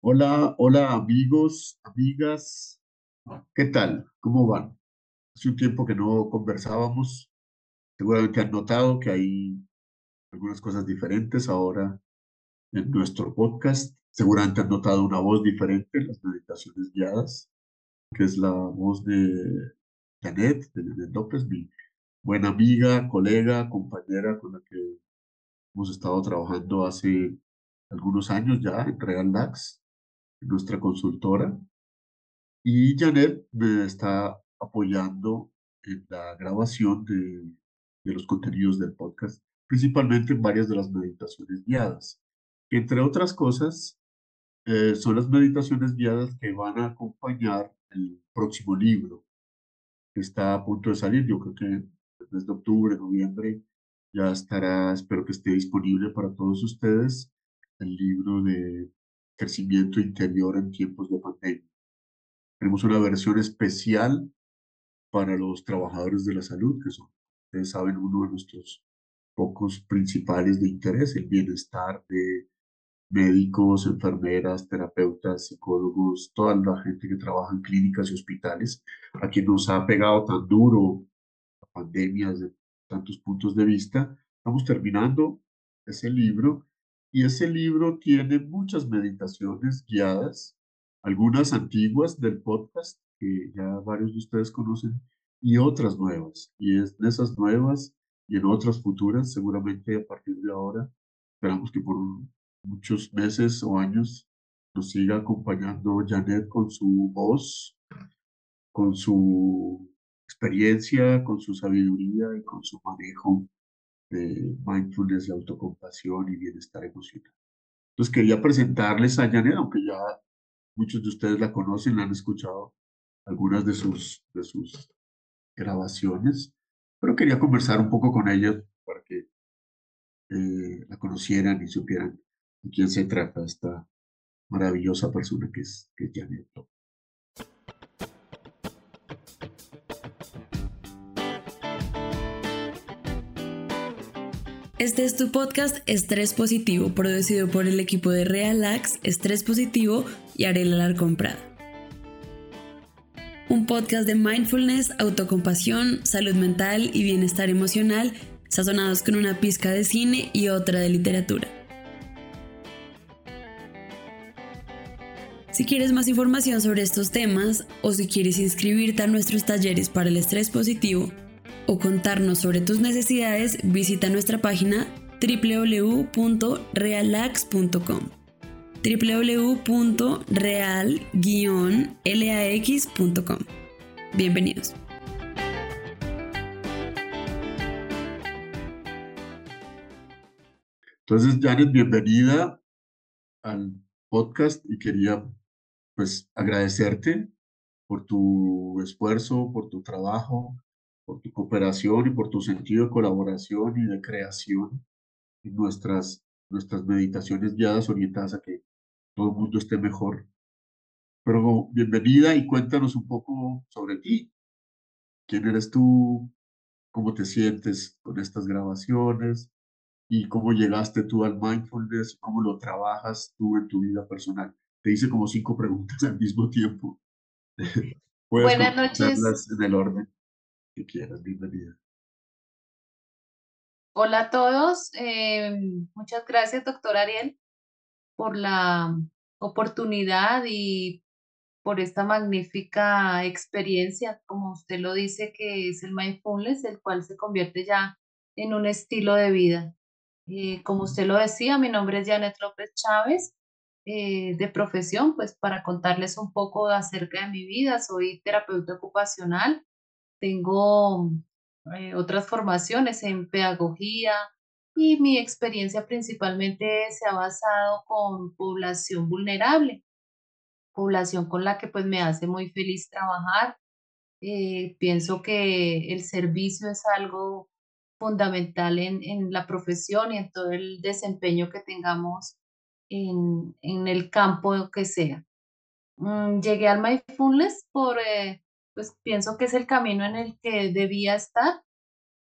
Hola, hola amigos, amigas, ¿qué tal? ¿Cómo van? Hace un tiempo que no conversábamos, seguramente han notado que hay algunas cosas diferentes ahora en nuestro podcast, seguramente han notado una voz diferente en las meditaciones guiadas, que es la voz de Janet, de Janet López, mi buena amiga, colega, compañera con la que hemos estado trabajando hace algunos años ya en Real Lax, nuestra consultora. Y Janet me está apoyando en la grabación de, de los contenidos del podcast, principalmente en varias de las meditaciones guiadas. Entre otras cosas, eh, son las meditaciones guiadas que van a acompañar el próximo libro que está a punto de salir. Yo creo que el mes de octubre, noviembre, ya estará, espero que esté disponible para todos ustedes, el libro de crecimiento interior en tiempos de pandemia. Tenemos una versión especial para los trabajadores de la salud, que son, ustedes saben, uno de nuestros pocos principales de interés, el bienestar de médicos, enfermeras, terapeutas, psicólogos, toda la gente que trabaja en clínicas y hospitales, a quien nos ha pegado tan duro la pandemia desde tantos puntos de vista. Estamos terminando ese libro y ese libro tiene muchas meditaciones guiadas, algunas antiguas del podcast que ya varios de ustedes conocen y otras nuevas. Y es de esas nuevas y en otras futuras, seguramente a partir de ahora, esperamos que por muchos meses o años nos siga acompañando Janet con su voz, con su experiencia, con su sabiduría y con su manejo de mindfulness y autocompasión y bienestar emocional. Entonces quería presentarles a Janet, aunque ya muchos de ustedes la conocen, la han escuchado algunas de sus, de sus grabaciones, pero quería conversar un poco con ella para que eh, la conocieran y supieran de quién se trata esta maravillosa persona que es, que es Janet Este es tu podcast Estrés Positivo, producido por el equipo de Realax, Estrés Positivo y Arela Larcón Prada. Un podcast de mindfulness, autocompasión, salud mental y bienestar emocional, sazonados con una pizca de cine y otra de literatura. Si quieres más información sobre estos temas o si quieres inscribirte a nuestros talleres para el estrés positivo, o contarnos sobre tus necesidades, visita nuestra página www.realax.com www.real-lax.com Bienvenidos. Entonces, Janet, bienvenida al podcast y quería pues agradecerte por tu esfuerzo, por tu trabajo, por tu cooperación y por tu sentido de colaboración y de creación en nuestras, nuestras meditaciones guiadas orientadas a que todo el mundo esté mejor. Pero bienvenida y cuéntanos un poco sobre ti. ¿Quién eres tú? ¿Cómo te sientes con estas grabaciones? ¿Y cómo llegaste tú al mindfulness? ¿Cómo lo trabajas tú en tu vida personal? Te hice como cinco preguntas al mismo tiempo. Buenas noches. En el orden quieras. Bienvenida. Hola a todos. Eh, muchas gracias, doctor Ariel, por la oportunidad y por esta magnífica experiencia, como usted lo dice, que es el mindfulness, el cual se convierte ya en un estilo de vida. Eh, como usted lo decía, mi nombre es Janet López Chávez, eh, de profesión, pues para contarles un poco acerca de mi vida, soy terapeuta ocupacional, tengo eh, otras formaciones en pedagogía y mi experiencia principalmente se ha basado con población vulnerable, población con la que pues me hace muy feliz trabajar. Eh, pienso que el servicio es algo fundamental en, en, la profesión y en todo el desempeño que tengamos en, en el campo que sea. Mm, llegué al mindfulness por eh, pues pienso que es el camino en el que debía estar.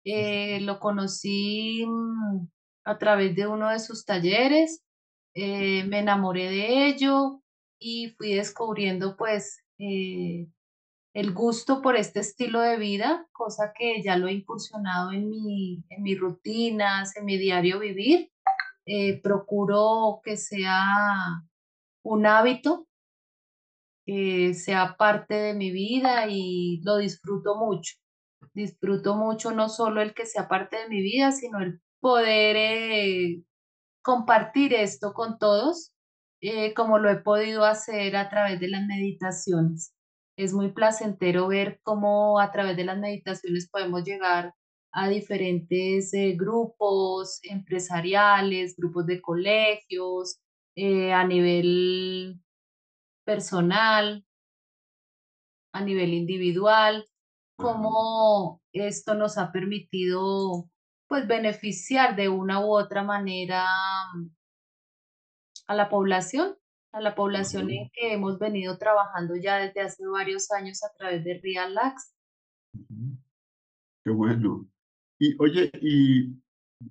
Eh, lo conocí mm, a través de uno de sus talleres, eh, me enamoré de ello, y fui descubriendo pues eh, el gusto por este estilo de vida, cosa que ya lo he incursionado en mi, en mis rutinas, en mi diario vivir. Eh, procuro que sea un hábito, que sea parte de mi vida y lo disfruto mucho. Disfruto mucho no solo el que sea parte de mi vida, sino el poder eh, compartir esto con todos, eh, como lo he podido hacer a través de las meditaciones. Es muy placentero ver cómo a través de las meditaciones podemos llegar a diferentes eh, grupos empresariales, grupos de colegios, eh, a nivel personal, a nivel individual, cómo esto nos ha permitido pues beneficiar de una u otra manera a la población, a la población en que hemos venido trabajando ya desde hace varios años a través de Realax. Qué bueno. Y oye, y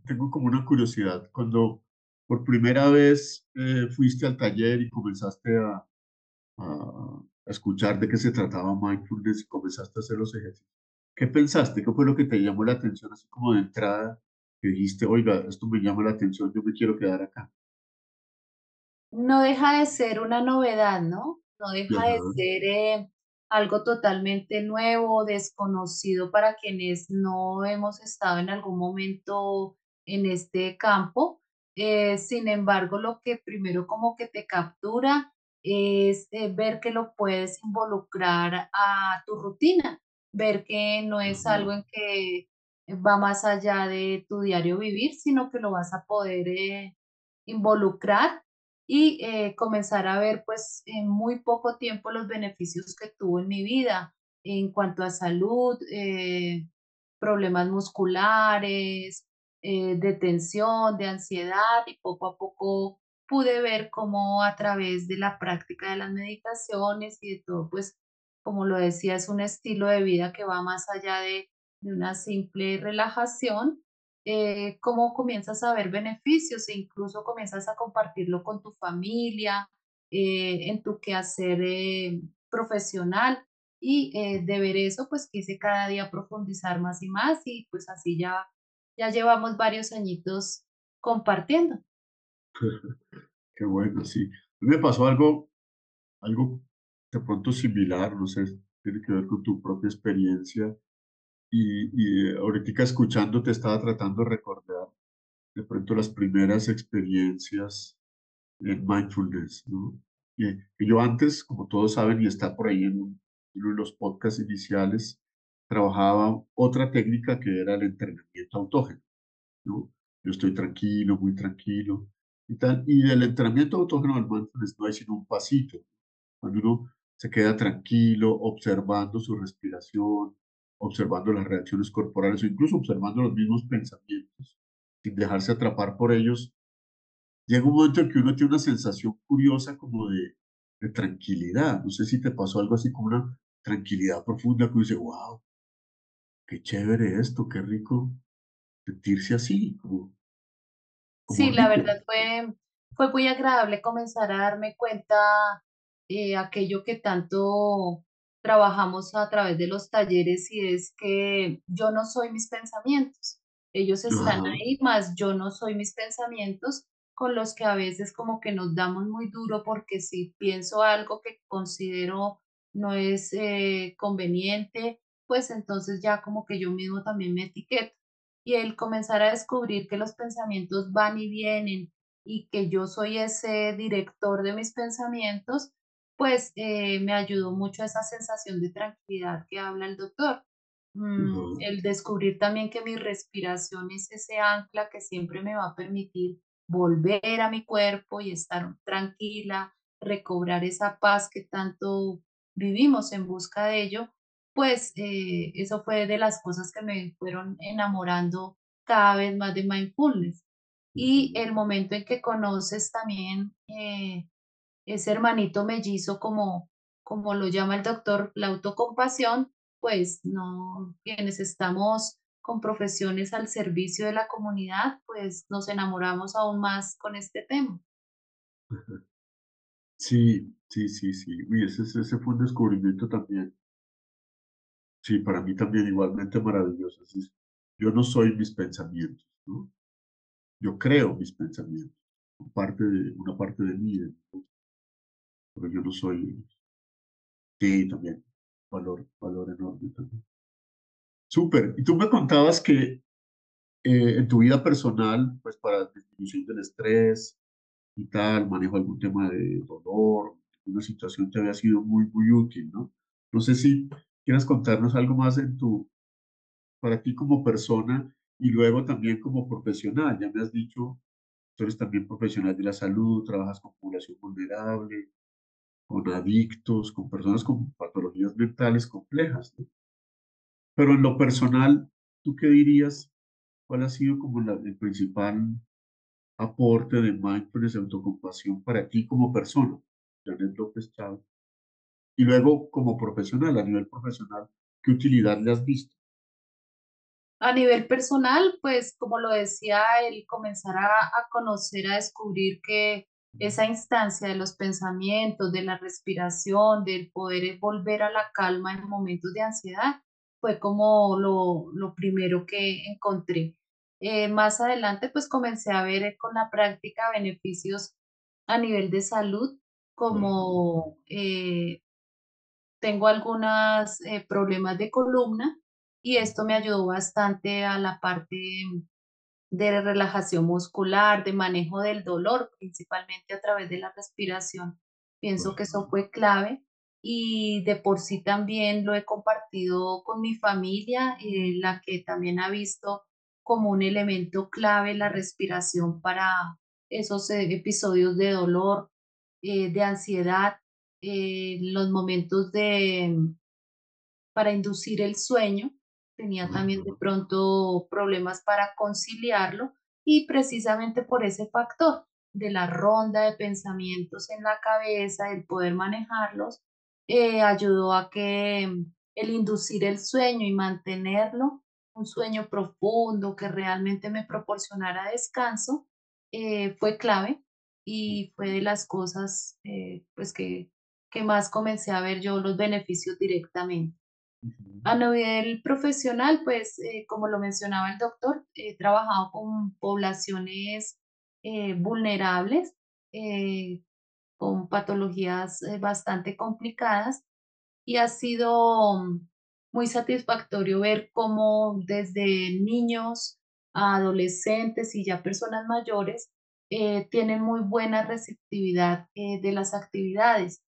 tengo como una curiosidad, cuando por primera vez eh, fuiste al taller y comenzaste a, a escuchar de qué se trataba mindfulness y comenzaste a hacer los ejercicios, ¿qué pensaste? ¿Qué fue lo que te llamó la atención así como de entrada? Que dijiste, oiga, esto me llama la atención, yo me quiero quedar acá. No deja de ser una novedad, ¿no? No deja de Ajá, ser eh, algo totalmente nuevo, desconocido para quienes no hemos estado en algún momento en este campo. Eh, sin embargo, lo que primero como que te captura es eh, ver que lo puedes involucrar a tu rutina, ver que no es algo en que va más allá de tu diario vivir, sino que lo vas a poder eh, involucrar y eh, comenzar a ver pues en muy poco tiempo los beneficios que tuvo en mi vida en cuanto a salud, problemas musculares, de tensión, de ansiedad y poco a poco pude ver cómo a través de la práctica de las meditaciones y de todo, pues como lo decía, es un estilo de vida que va más allá de, de una simple relajación eh, cómo comienzas a ver beneficios e incluso comienzas a compartirlo con tu familia, eh, en tu quehacer eh, profesional. Y eh, de ver eso, pues quise cada día profundizar más y más y pues así ya, ya llevamos varios añitos compartiendo. qué bueno, sí. A mí me pasó algo, algo de pronto similar, no sé, tiene que ver con tu propia experiencia y, y eh, ahorita escuchándote estaba tratando de recordar de pronto las primeras experiencias en mindfulness, ¿no? Y, y yo antes, como todos saben, y está por ahí en, en los podcasts iniciales, trabajaba otra técnica que era el entrenamiento autógeno, ¿no? Yo estoy tranquilo, muy tranquilo y tal. Y del entrenamiento autógeno del mindfulness no hay sino un pasito. Cuando uno se queda tranquilo, observando su respiración, observando las reacciones corporales o incluso observando los mismos pensamientos, sin dejarse atrapar por ellos, llega un momento en que uno tiene una sensación curiosa como de, de tranquilidad. No sé si te pasó algo así como una tranquilidad profunda que uno dice, wow, qué chévere esto, qué rico sentirse así, como, Sí, la verdad fue, fue muy agradable comenzar a darme cuenta eh, aquello que tanto trabajamos a través de los talleres y es que yo no soy mis pensamientos. Ellos están Ajá, ahí, más yo no soy mis pensamientos con los que a veces como que nos damos muy duro porque si pienso algo que considero no es eh, conveniente, pues entonces ya como que yo mismo también me etiqueto y el comenzar a descubrir que los pensamientos van y vienen y que yo soy ese director de mis pensamientos, pues eh, me ayudó mucho a esa sensación de tranquilidad que habla el doctor. Mm, el descubrir también que mi respiración es ese ancla que siempre me va a permitir volver a mi cuerpo y estar tranquila, recobrar esa paz que tanto vivimos en busca de ello pues, eh, eso fue de las cosas que me fueron enamorando cada vez más de mindfulness. Y el momento en que conoces también, eh, ese hermanito mellizo, como como lo llama el doctor, la autocompasión, pues no quienes estamos con profesiones al servicio de la comunidad, pues nos enamoramos aún más con este tema. Sí, Sí, sí, sí. Uy, ese, ese fue un descubrimiento también. Sí, para mí también igualmente maravilloso. yo no soy mis pensamientos, ¿no? Yo creo mis pensamientos, parte de, una parte de mí, pero yo no soy. Sí, también. Valor, valor enorme también. Súper. Y tú me contabas que eh, en tu vida personal, pues para disminución del estrés y tal, manejo algún tema de dolor, una situación te había sido muy, muy útil, ¿no? No sé si quieras contarnos algo más en tu, para ti como persona y luego también como profesional. Ya me has dicho, tú eres también profesional de la salud, trabajas con población vulnerable, con adictos, con personas con patologías mentales complejas. Pero en lo personal, ¿tú qué dirías ¿Cuál ha sido como el principal aporte de mindfulness y autocompasión para ti como persona, Janet López Chávez? Y luego como profesional, a nivel profesional, ¿qué utilidad le has visto? A nivel personal, pues como lo decía, el comenzar a, a conocer, a descubrir que esa instancia de los pensamientos, de la respiración, del poder volver a la calma en momentos de ansiedad, fue como lo, lo primero que encontré. Eh, más adelante, pues comencé a ver eh, con la práctica beneficios a nivel de salud, como eh, tengo algunos problemas de columna y esto me ayudó bastante a la parte de relajación muscular, de manejo del dolor, principalmente a través de la respiración. Pienso que eso fue clave y de por sí también lo he compartido con mi familia, eh, la que también ha visto como un elemento clave la respiración para esos eh, episodios de dolor, eh, de ansiedad, los momentos de para inducir el sueño. Tenía también de pronto problemas para conciliarlo y precisamente por ese factor de la ronda de pensamientos en la cabeza, el poder manejarlos, eh, ayudó a que mm, el inducir el sueño y mantenerlo, un sueño profundo que realmente me proporcionara descanso, eh, fue clave y fue de las cosas eh, pues que, que más comencé a ver yo los beneficios directamente. A nivel profesional, pues como lo mencionaba el doctor, he trabajado con poblaciones vulnerables, con patologías eh, bastante complicadas y ha sido mm, muy satisfactorio ver cómo desde niños a adolescentes y ya personas mayores eh, tienen muy buena receptividad eh, de las actividades,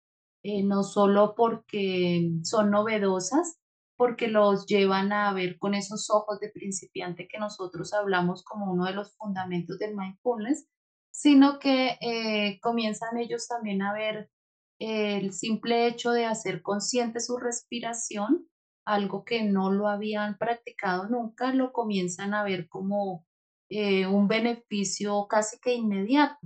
no solo porque son novedosas, porque los llevan a ver con esos ojos de principiante que nosotros hablamos como uno de los fundamentos del mindfulness, sino que eh, comienzan ellos también a ver el simple hecho de hacer consciente su respiración, algo que no lo habían practicado nunca, lo comienzan a ver como eh, un beneficio casi que inmediato,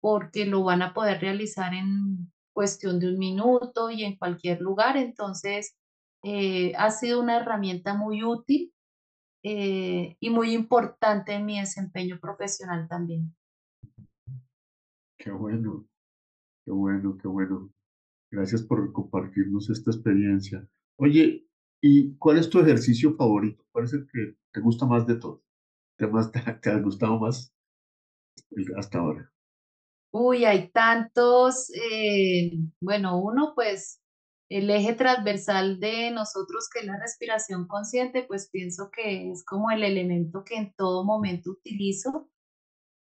porque lo van a poder realizar en cuestión de un minuto y en cualquier lugar. Entonces, eh, ha sido una herramienta muy útil y muy importante en mi desempeño profesional también. Qué bueno, qué bueno, qué bueno. Gracias por compartirnos esta experiencia. Oye, ¿y cuál es tu ejercicio favorito? ¿Cuál es el que te gusta más de todos? ¿Te, más, te, ha gustado más hasta ahora? Uy, hay tantos. Eh, bueno, uno, pues el eje transversal de nosotros, que es la respiración consciente, pues pienso que es como el elemento que en todo momento utilizo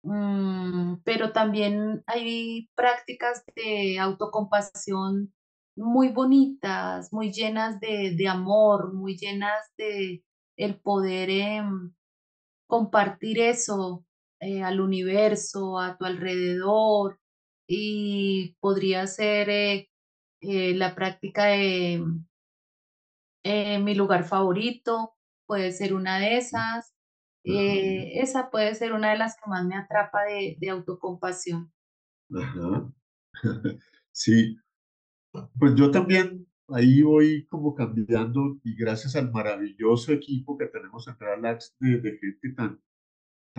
Mm, pero también hay prácticas de autocompasión muy bonitas, muy llenas de, de amor, muy llenas de el poder em, compartir eso eh, al universo, a tu alrededor, y podría ser eh, eh, la práctica de mi lugar favorito, puede ser una de esas, eh, esa puede ser una de las que más me atrapa de, de autocompasión. Ajá. Sí, pues yo también ahí voy como cambiando y gracias al maravilloso equipo que tenemos en Relax de, de gente tan,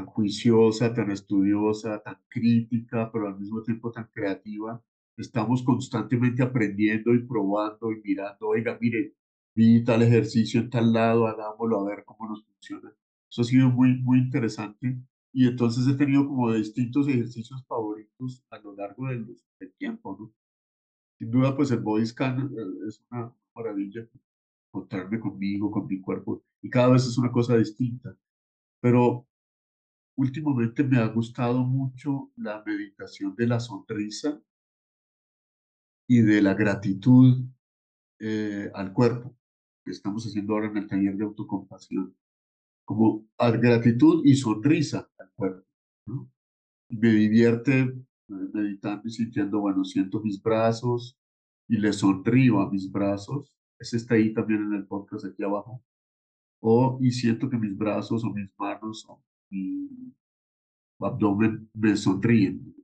tan juiciosa, tan estudiosa, tan crítica, pero al mismo tiempo tan creativa, estamos constantemente aprendiendo y probando y mirando, oiga, mire, vi tal ejercicio en tal lado, hagámoslo a ver cómo nos funciona. Eso ha sido muy, muy interesante y entonces he tenido como distintos ejercicios favoritos a lo largo del, tiempo, ¿no? Sin duda, pues el body scan eh, es una maravilla encontrarme conmigo, con mi cuerpo, y cada vez es una cosa distinta. Pero últimamente me ha gustado mucho la meditación de la sonrisa y de la gratitud eh, al cuerpo, que estamos haciendo ahora en el taller de autocompasión. Como gratitud y sonrisa al cuerpo. ¿no? Me divierte meditando y sintiendo, bueno, siento mis brazos y le sonrío a mis brazos. Ese está ahí también en el podcast aquí abajo. O, y siento que mis brazos o mis manos o mi abdomen me sonríen.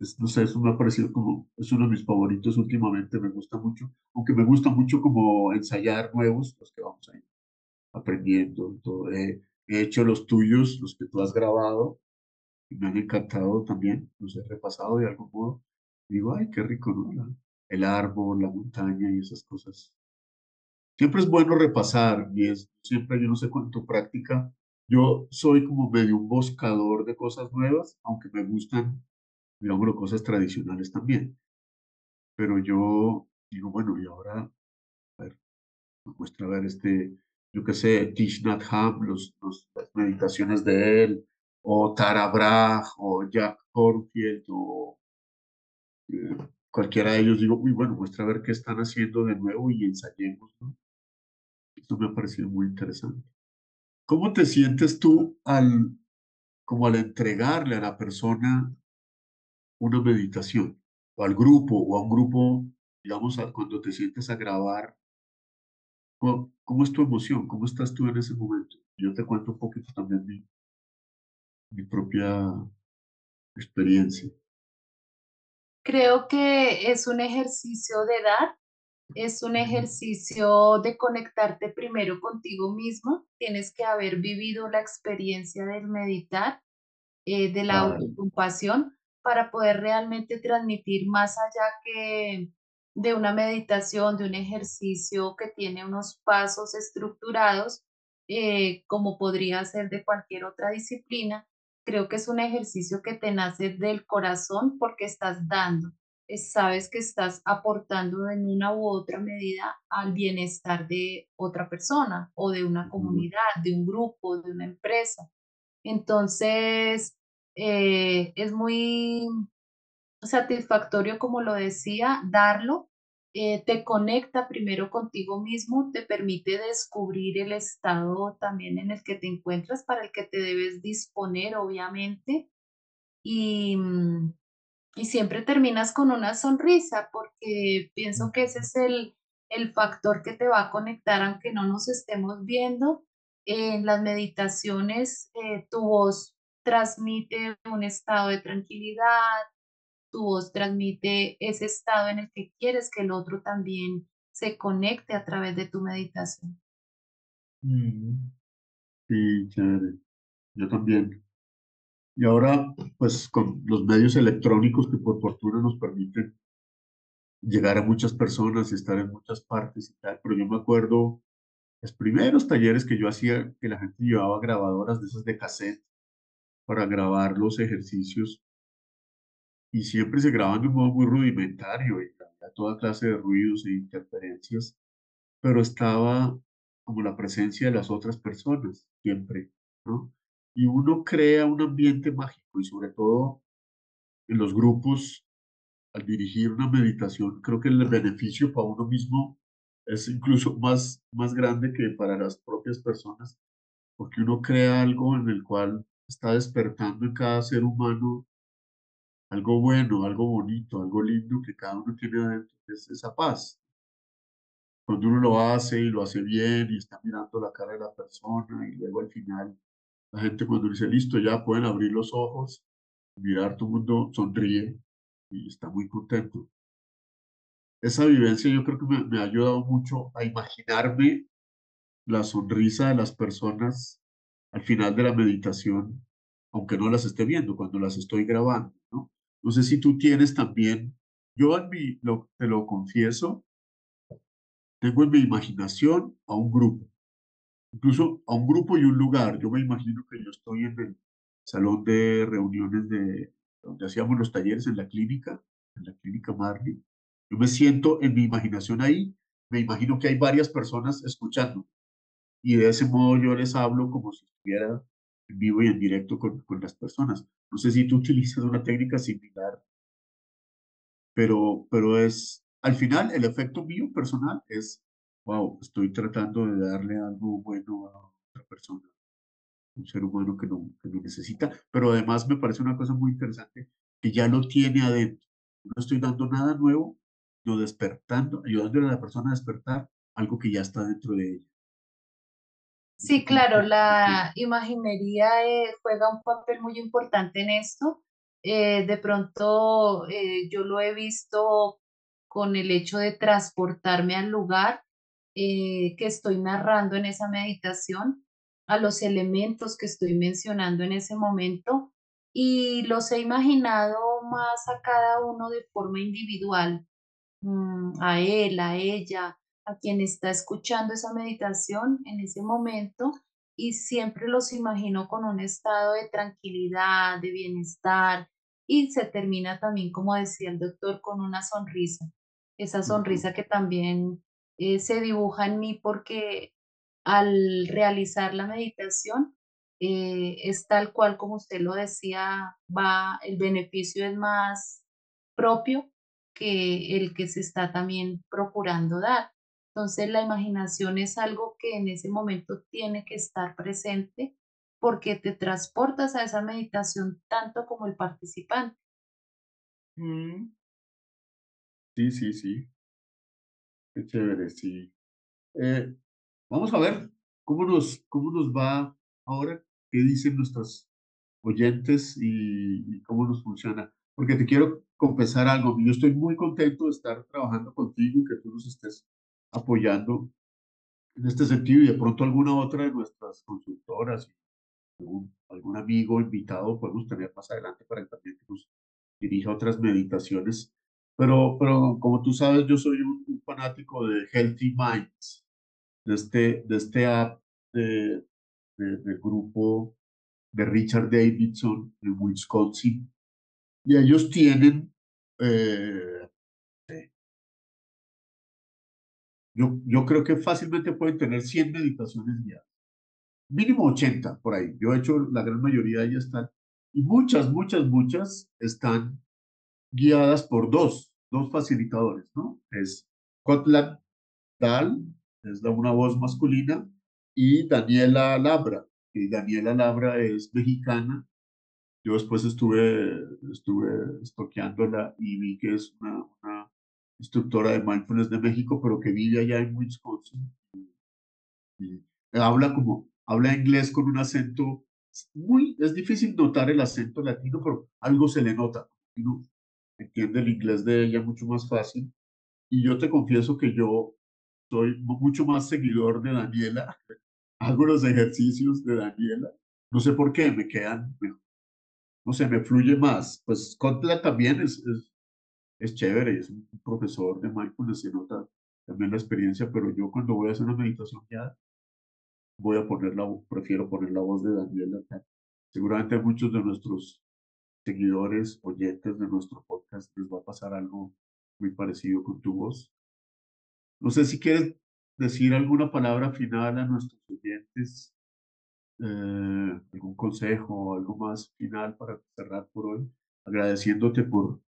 Es, no sé, eso me ha parecido como, es uno de mis favoritos últimamente, me gusta mucho, aunque me gusta mucho como ensayar nuevos, los que vamos ahí aprendiendo. Todo. he hecho los tuyos, los que tú has grabado, me han encantado también, los he repasado de algún modo. Digo, ay, qué rico, ¿no? el árbol, la montaña y esas cosas. Siempre es bueno repasar, y es siempre, yo no sé cuánto práctica, yo soy como medio un buscador de cosas nuevas, aunque me gustan, digamos, cosas tradicionales también. Pero yo digo, bueno, y ahora, a ver, me muestra ver este, yo qué sé, Tish los, las meditaciones de él, o Tara Brach, o Jack Cornfield, o eh, cualquiera de ellos, digo, uy, bueno, muestra ver qué están haciendo de nuevo y ensayemos, ¿no? Esto me ha parecido muy interesante. ¿Cómo te sientes tú al, como al entregarle a la persona una meditación, o al grupo, o a un grupo, digamos, cuando te sientes a grabar? ¿cómo, ¿Cómo es tu emoción? ¿Cómo estás tú en ese momento? Yo te cuento un poquito también mi, mi propia experiencia. Creo que es un ejercicio de dar, es un ejercicio de conectarte primero contigo mismo. Tienes que haber vivido la experiencia del meditar, eh, de la autocompasión, para poder realmente transmitir más allá que de una meditación, de un ejercicio que tiene unos pasos estructurados, eh, como podría ser de cualquier otra disciplina, creo que es un ejercicio que te nace del corazón porque estás dando, sabes que estás aportando en una u otra medida al bienestar de otra persona o de una comunidad, de un grupo, de una empresa. Entonces, eh, es muy satisfactorio, como lo decía, darlo. Eh, te conecta primero contigo mismo, te permite descubrir el estado también en el que te encuentras, para el que te debes disponer, obviamente. Y, mm, y siempre terminas con una sonrisa, porque pienso que ese es el, el factor que te va a conectar, aunque no nos estemos viendo. En las meditaciones, eh, tu voz transmite un estado de tranquilidad, tu voz transmite ese estado en el que quieres que el otro también se conecte a través de tu meditación. Mm. Sí, chévere. Yo también. Y ahora, pues con los medios electrónicos que por fortuna nos permiten llegar a muchas personas y estar en muchas partes y tal, pero yo me acuerdo los primeros talleres que yo hacía, que la gente llevaba grabadoras de esas de cassette para grabar los ejercicios y siempre se graban de un modo muy rudimentario y había toda clase de ruidos e interferencias, pero estaba como la presencia de las otras personas, siempre, ¿no? Y uno crea un ambiente mágico y sobre todo en los grupos, al dirigir una meditación, creo que el beneficio para uno mismo es incluso más, más grande que para las propias personas, porque uno crea algo en el cual está despertando en cada ser humano algo bueno, algo bonito, algo lindo que cada uno tiene adentro, es esa paz. Cuando uno lo hace y lo hace bien y está mirando la cara de la persona y luego al final la gente cuando dice listo ya pueden abrir los ojos, mirar todo el mundo sonríe y está muy contento. Esa vivencia yo creo que me, me ha ayudado mucho a imaginarme la sonrisa de las personas al final de la meditación, aunque no las esté viendo, cuando las estoy grabando, ¿no? No sé si tú tienes también yo en mi, lo, te lo confieso, tengo en mi imaginación a un grupo, incluso a un grupo y un lugar. Yo me imagino que yo estoy en el salón de reuniones de donde hacíamos los talleres en la clínica, en la clínica Marley. Yo me siento en mi imaginación ahí, me imagino que hay varias personas escuchando y de ese modo yo les hablo como si estuviera en vivo y en directo con, con las personas. No sé si tú utilizas una técnica similar, pero, pero es, al final, el efecto mío personal es, wow, estoy tratando de darle algo bueno a otra persona, un ser humano que no, que no necesita, pero además me parece una cosa muy interesante que ya lo tiene adentro. No estoy dando nada nuevo, no despertando, ayudándole a la persona a despertar algo que ya está dentro de ella. Sí, claro, la imaginería eh, juega un papel muy importante en esto. Eh, de pronto eh, yo lo he visto con el hecho de transportarme al lugar que estoy narrando en esa meditación, a los elementos que estoy mencionando en ese momento y los he imaginado más a cada uno de forma individual, mm, a él, a ella, a quien está escuchando esa meditación en ese momento y siempre los imagino con un estado de tranquilidad, de bienestar y se termina también, como decía el doctor, con una sonrisa. Esa sonrisa que también eh, se dibuja en mí porque al realizar la meditación eh, es tal cual como usted lo decía, va, el beneficio es más propio que el que se está también procurando dar. Entonces la imaginación es algo que en ese momento tiene que estar presente porque te transportas a esa meditación tanto como el participante. Mm. Sí, sí, sí. Qué chévere, sí. Eh, vamos a ver cómo nos, cómo nos va ahora, qué dicen nuestros oyentes y, y cómo nos funciona. Porque te quiero confesar algo, yo estoy muy contento de estar trabajando contigo y que tú nos estés apoyando en este sentido y de pronto alguna otra de nuestras consultoras, algún, algún amigo invitado podemos tener más adelante para que también nos dirija otras meditaciones. Pero, pero como tú sabes, yo soy un, fanático de Healthy Minds, de este, de este app de, de, del grupo de Richard Davidson en Wisconsin. Y ellos tienen eh, Yo, yo creo que fácilmente pueden tener 100 meditaciones guiadas. Mínimo 80 por ahí. Yo he hecho la gran mayoría ellas están. Y muchas, muchas, muchas están guiadas por dos, dos facilitadores, ¿no? Es Kotlan Dal, es una voz masculina, y Daniela Labra, y Daniela Labra es mexicana. Yo después estuve, estuve estoqueándola y vi que es una, instructora de mindfulness de México, pero que vive allá en Wisconsin. Habla como, habla inglés con un acento muy, es difícil notar el acento latino, pero algo se le nota. Uno entiende el inglés de ella mucho más fácil. Y yo te confieso que yo soy mucho más seguidor de Daniela. Hago los ejercicios de Daniela. No sé por qué, me quedan, no sé, me fluye más. Pues Kotla también es, es es chévere, es un profesor de mindfulness, se nota también la experiencia, pero yo cuando voy a hacer una meditación ya voy a poner la prefiero poner la voz de Daniel Seguramente muchos de nuestros seguidores, oyentes de nuestro podcast les va a pasar algo muy parecido con tu voz. No sé si quieres decir alguna palabra final a nuestros oyentes, eh, algún consejo o algo más final para cerrar por hoy, agradeciéndote por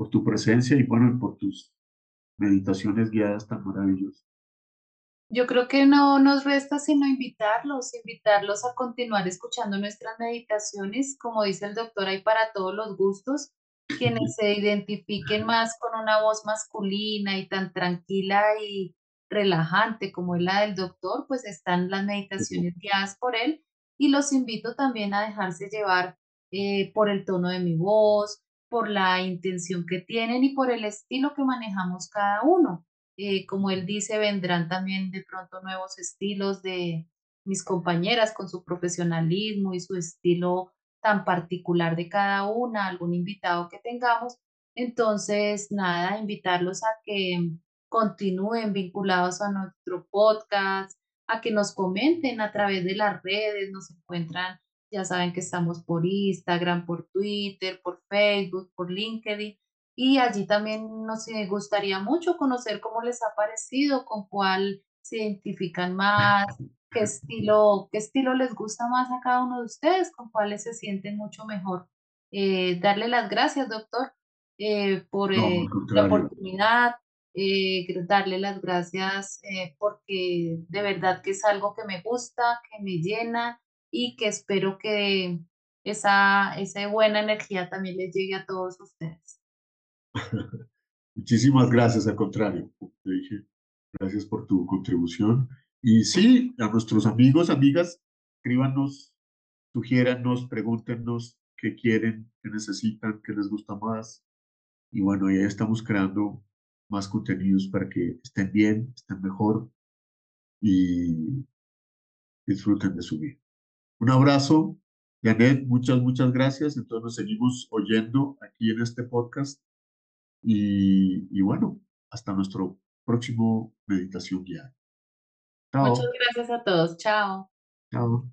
por tu presencia y bueno, por tus meditaciones guiadas tan maravillosas. Yo creo que no nos resta sino invitarlos, invitarlos a continuar escuchando nuestras meditaciones. Como dice el doctor, hay para todos los gustos. Quienes se identifiquen más con una voz masculina y tan tranquila y relajante como es la del doctor, pues están las meditaciones guiadas por él. Y los invito también a dejarse llevar eh, por el tono de mi voz, por la intención que tienen y por el estilo que manejamos cada uno. Eh, como él dice, vendrán también de pronto nuevos estilos de mis compañeras con su profesionalismo y su estilo tan particular de cada una, algún invitado que tengamos, Entonces, nada, invitarlos a que continúen vinculados a nuestro podcast, a que nos comenten a través de las redes, nos encuentran, ya saben que estamos por Instagram, por Twitter, por Facebook, por LinkedIn, y allí también nos eh, gustaría mucho conocer cómo les ha parecido, con cuál se identifican más, qué estilo, qué estilo les gusta más a cada uno de ustedes, con cuáles se sienten mucho mejor. Eh, darle las gracias, doctor, eh, por No, eh, la oportunidad, darle las gracias porque de verdad que es algo que me gusta, que me llena y que espero que esa, esa buena energía también les llegue a todos ustedes. Muchísimas gracias, al contrario. Te dije, gracias por tu contribución. Y sí, a nuestros amigos, amigas, escríbanos, sugiéranos, pregúntenos qué quieren, qué necesitan, qué les gusta más. Y bueno, ya estamos creando más contenidos para que estén bien, estén mejor y disfruten de su vida. Un abrazo, Janet, muchas, muchas gracias. Entonces nos seguimos oyendo aquí en este podcast. Y, y bueno, hasta nuestro próximo meditación guiada. Muchas gracias a todos. Chao. chao.